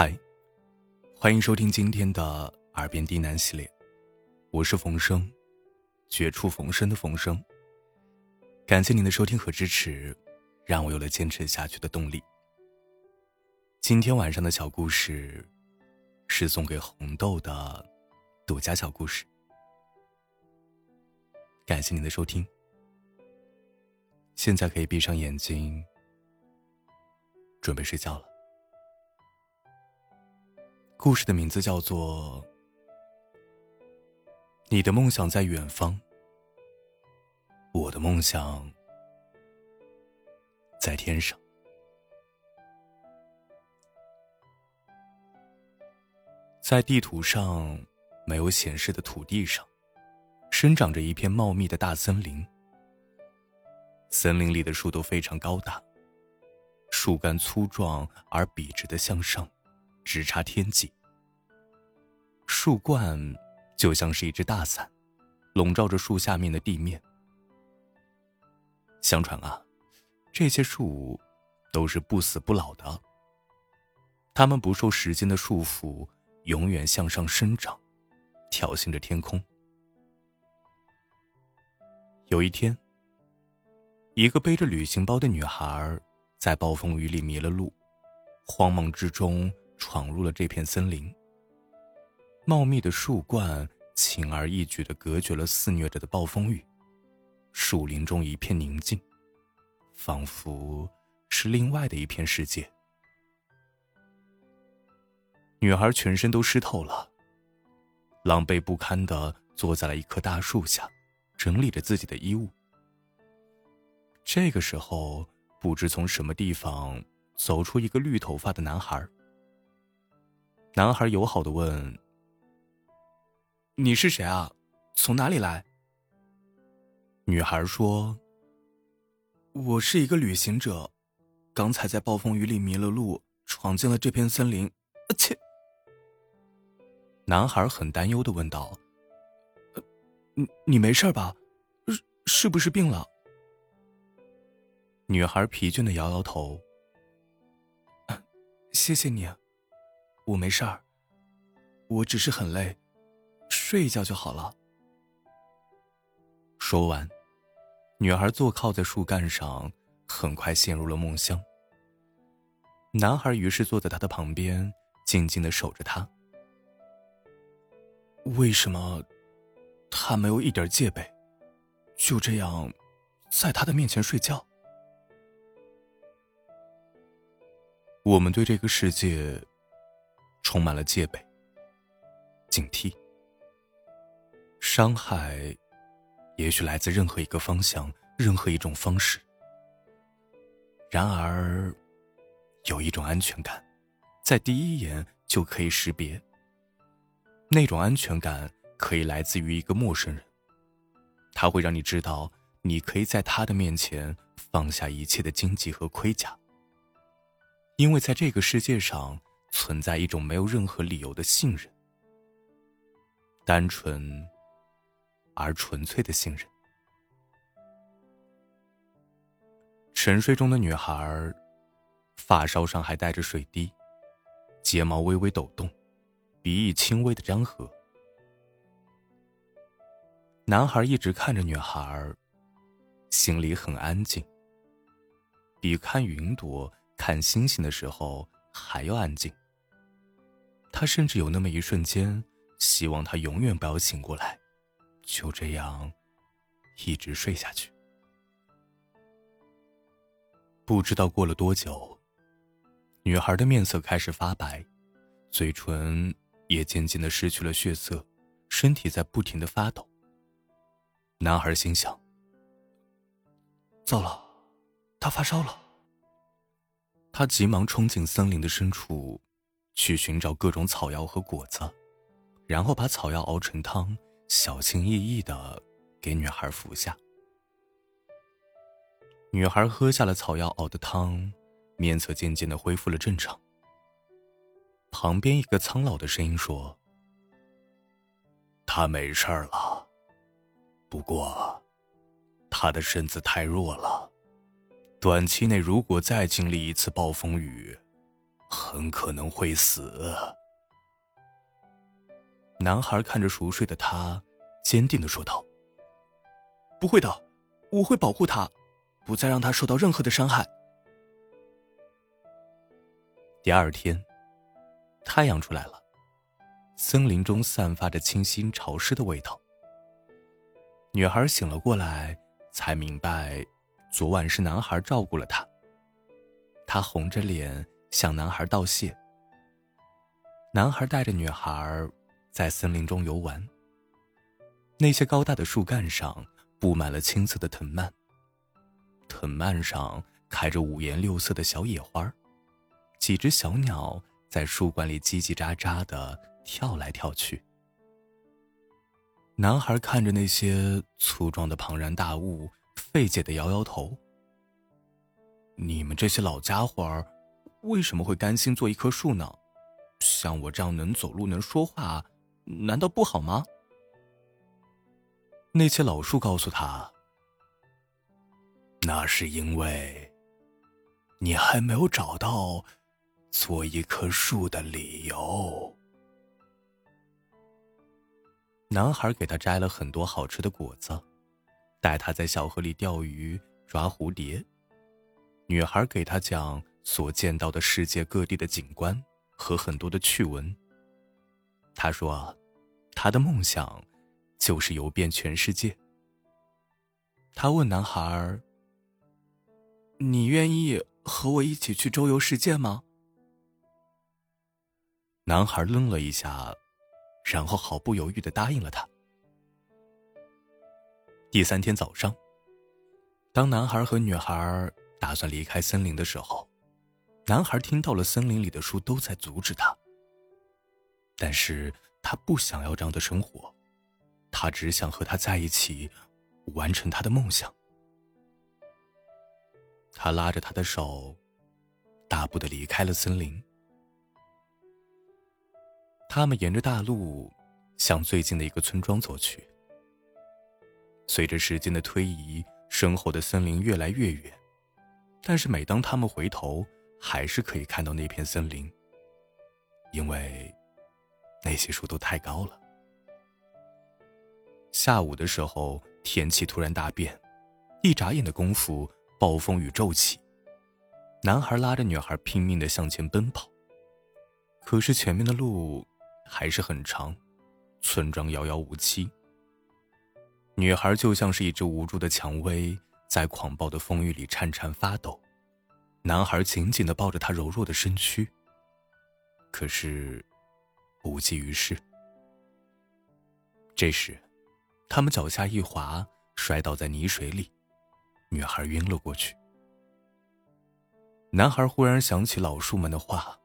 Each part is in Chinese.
嗨，欢迎收听今天的耳边低喃系列，我是冯生，绝处逢生的冯生。感谢您的收听和支持，让我有了坚持下去的动力。今天晚上的小故事是送给红豆的独家小故事，感谢您的收听。现在可以闭上眼睛，准备睡觉了。故事的名字叫做《你的梦想在远方》，我的梦想在天上。在地图上没有显示的土地上，生长着一片茂密的大森林。森林里的树都非常高大，树干粗壮而笔直的向上。直插天际，树冠就像是一只大伞，笼罩着树下面的地面。相传啊，这些树都是不死不老的，它们不受时间的束缚，永远向上生长，挑衅着天空。有一天，一个背着旅行包的女孩在暴风雨里迷了路，慌忙之中。闯入了这片森林。茂密的树冠轻而易举的隔绝了肆虐着的暴风雨，树林中一片宁静，仿佛是另外的一片世界。女孩全身都湿透了，狼狈不堪的坐在了一棵大树下，整理着自己的衣物。这个时候，不知从什么地方走出一个绿头发的男孩。男孩友好的问：“你是谁啊？从哪里来？”女孩说：“我是一个旅行者，刚才在暴风雨里迷了路，闯进了这片森林。”切！男孩很担忧的问道：“你你没事吧？是是不是病了？”女孩疲倦的摇摇头：“谢谢你。”我没事儿，我只是很累，睡一觉就好了。说完，女孩坐靠在树干上，很快陷入了梦乡。男孩于是坐在她的旁边，静静的守着她。为什么他没有一点戒备，就这样在他的面前睡觉？我们对这个世界。充满了戒备、警惕。伤害，也许来自任何一个方向、任何一种方式。然而，有一种安全感，在第一眼就可以识别。那种安全感可以来自于一个陌生人，他会让你知道，你可以在他的面前放下一切的荆棘和盔甲，因为在这个世界上。存在一种没有任何理由的信任，单纯而纯粹的信任。沉睡中的女孩，发梢上还带着水滴，睫毛微微抖动，鼻翼轻微的张合。男孩一直看着女孩，心里很安静，比看云朵、看星星的时候还要安静。他甚至有那么一瞬间，希望他永远不要醒过来，就这样一直睡下去。不知道过了多久，女孩的面色开始发白，嘴唇也渐渐的失去了血色，身体在不停的发抖。男孩心想：糟了，他发烧了。他急忙冲进森林的深处。去寻找各种草药和果子，然后把草药熬成汤，小心翼翼的给女孩服下。女孩喝下了草药熬的汤，面色渐渐的恢复了正常。旁边一个苍老的声音说：“他没事了，不过，他的身子太弱了，短期内如果再经历一次暴风雨。”很可能会死。男孩看着熟睡的他，坚定的说道：“不会的，我会保护他，不再让他受到任何的伤害。”第二天，太阳出来了，森林中散发着清新潮湿的味道。女孩醒了过来，才明白，昨晚是男孩照顾了她。她红着脸向男孩道谢。男孩带着女孩。在森林中游玩。那些高大的树干上布满了青色的藤蔓，藤蔓上开着五颜六色的小野花几只小鸟在树冠里叽叽喳喳的跳来跳去。男孩看着那些粗壮的庞然大物，费解的摇摇头：“你们这些老家伙儿，为什么会甘心做一棵树呢？像我这样能走路、能说话。”难道不好吗？那些老树告诉他：“那是因为你还没有找到做一棵树的理由。”男孩给他摘了很多好吃的果子，带他在小河里钓鱼、抓蝴蝶。女孩给他讲所见到的世界各地的景观和很多的趣闻。他说。他的梦想就是游遍全世界。他问男孩：“你愿意和我一起去周游世界吗？”男孩愣了一下，然后毫不犹豫的答应了他。第三天早上，当男孩和女孩打算离开森林的时候，男孩听到了森林里的树都在阻止他，但是。他不想要这样的生活，他只想和他在一起，完成他的梦想。他拉着他的手，大步的离开了森林。他们沿着大路向最近的一个村庄走去。随着时间的推移，身后的森林越来越远，但是每当他们回头，还是可以看到那片森林，因为。那些树都太高了。下午的时候，天气突然大变，一眨眼的功夫，暴风雨骤起。男孩拉着女孩拼命的向前奔跑，可是前面的路还是很长，村庄遥遥无期。女孩就像是一只无助的蔷薇，在狂暴的风雨里颤颤发抖。男孩紧紧的抱着她柔弱的身躯，可是。无济于事。这时，他们脚下一滑，摔倒在泥水里，女孩晕了过去。男孩忽然想起老树们的话：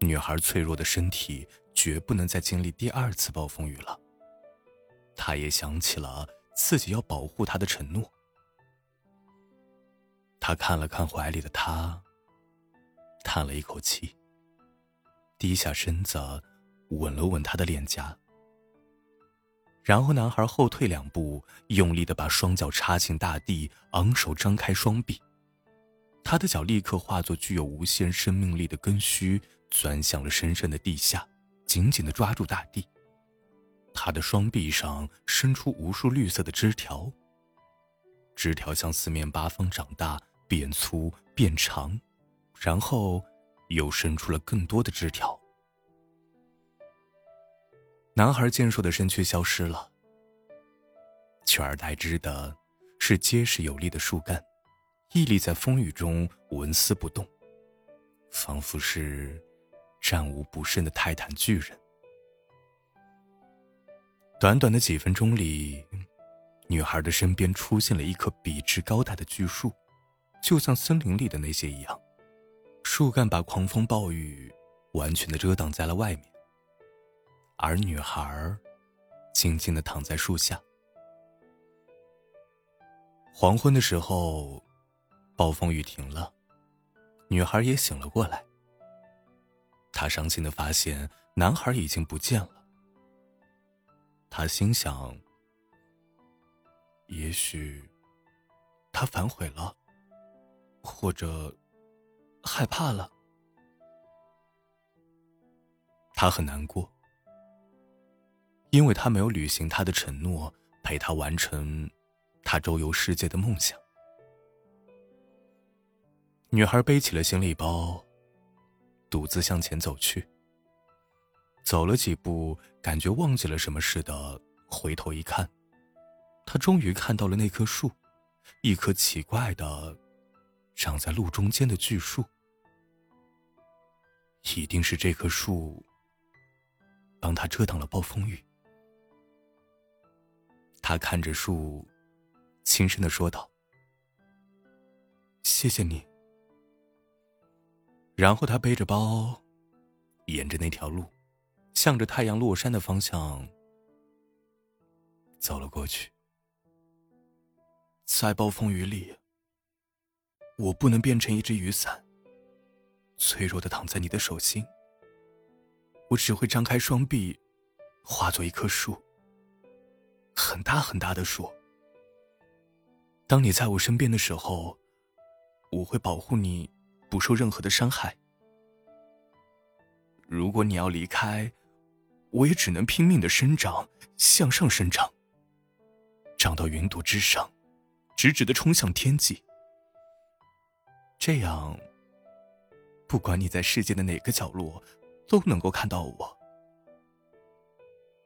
女孩脆弱的身体绝不能再经历第二次暴风雨了。他也想起了自己要保护她的承诺。他看了看怀里的她，叹了一口气。低下身子，吻了吻她的脸颊。然后，男孩后退两步，用力的把双脚插进大地，昂首张开双臂。他的脚立刻化作具有无限生命力的根须，钻向了深深的地下，紧紧的抓住大地。他的双臂上伸出无数绿色的枝条，枝条向四面八方长大，变粗变长，然后。又伸出了更多的枝条。男孩健硕的身躯消失了，取而代之的是结实有力的树干，屹立在风雨中纹丝不动，仿佛是战无不胜的泰坦巨人。短短的几分钟里，女孩的身边出现了一棵笔直高大的巨树，就像森林里的那些一样。树干把狂风暴雨完全的遮挡在了外面，而女孩静静的躺在树下。黄昏的时候，暴风雨停了，女孩也醒了过来。她伤心的发现男孩已经不见了。他心想：也许他反悔了，或者……害怕了，他很难过，因为他没有履行他的承诺，陪他完成他周游世界的梦想。女孩背起了行李包，独自向前走去。走了几步，感觉忘记了什么似的，回头一看，他终于看到了那棵树，一棵奇怪的、长在路中间的巨树。一定是这棵树帮他遮挡了暴风雨。他看着树，轻声的说道：“谢谢你。”然后他背着包，沿着那条路。向着太阳落山的方向走了过去。在暴风雨里，我不能变成一只雨伞，脆弱的躺在你的手心。我只会张开双臂，化作一棵树，很大很大的树。当你在我身边的时候，我会保护你，不受任何的伤害。如果你要离开，我也只能拼命的生长，向上生长，长到云朵之上，直直的冲向天际。这样，不管你在世界的哪个角落，都能够看到我，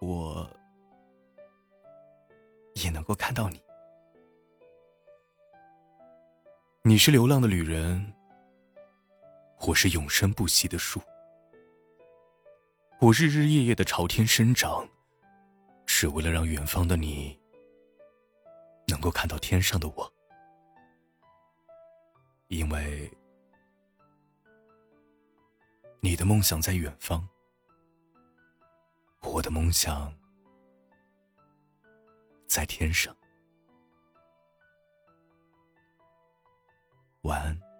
我也能够看到你。你是流浪的旅人，我是永生不息的树。我日日夜夜的朝天生长，是为了让远方的你能够看到天上的我，因为你的梦想在远方，我的梦想在天上。晚安。